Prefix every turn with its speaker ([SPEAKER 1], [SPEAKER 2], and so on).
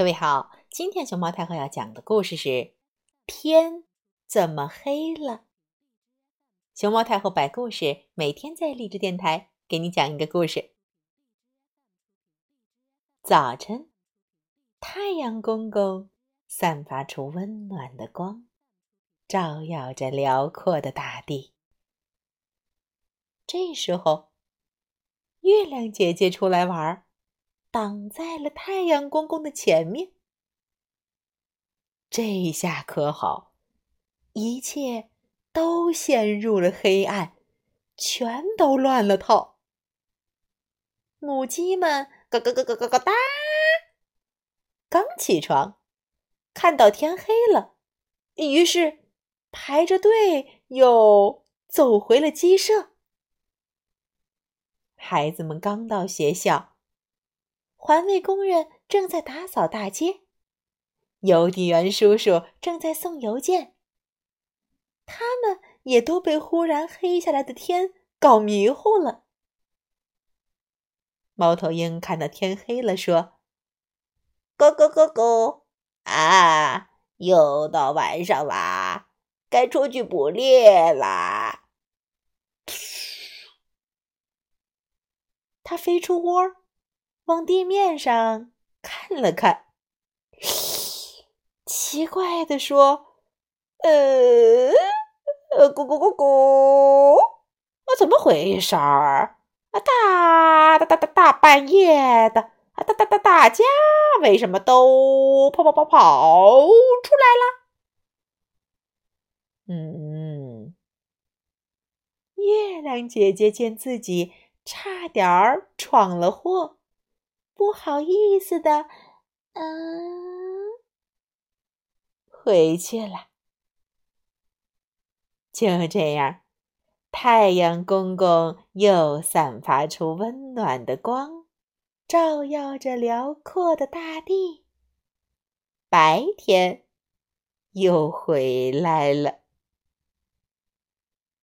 [SPEAKER 1] 各位好，今天熊猫太后要讲的故事是《天怎么黑了》。熊猫太后摆故事，每天在励志电台给你讲一个故事。早晨，太阳公公散发出温暖的光，照耀着辽阔的大地。这时候，月亮姐姐出来玩儿。挡在了太阳公公的前面，这下可好，一切都陷入了黑暗，全都乱了套。母鸡们咯咯咯咯咯咯哒，刚起床，看到天黑了，于是排着队又走回了鸡舍。孩子们刚到学校。环卫工人正在打扫大街，邮递员叔叔正在送邮件。他们也都被忽然黑下来的天搞迷糊了。猫头鹰看到天黑了，说：“
[SPEAKER 2] 咕咕咕咕，啊，又到晚上啦，该出去捕猎啦！”
[SPEAKER 1] 它飞出窝。往地面上看了看，奇怪的说：“呃
[SPEAKER 2] 呃，咕咕咕咕，
[SPEAKER 1] 啊，怎么回事儿？啊，大大大大大半夜的，啊，大大大大家为什么都跑跑跑跑出来了？”嗯，月亮姐姐见自己差点儿闯了祸。不好意思的，嗯，回去了。就这样，太阳公公又散发出温暖的光，照耀着辽阔的大地。白天又回来了。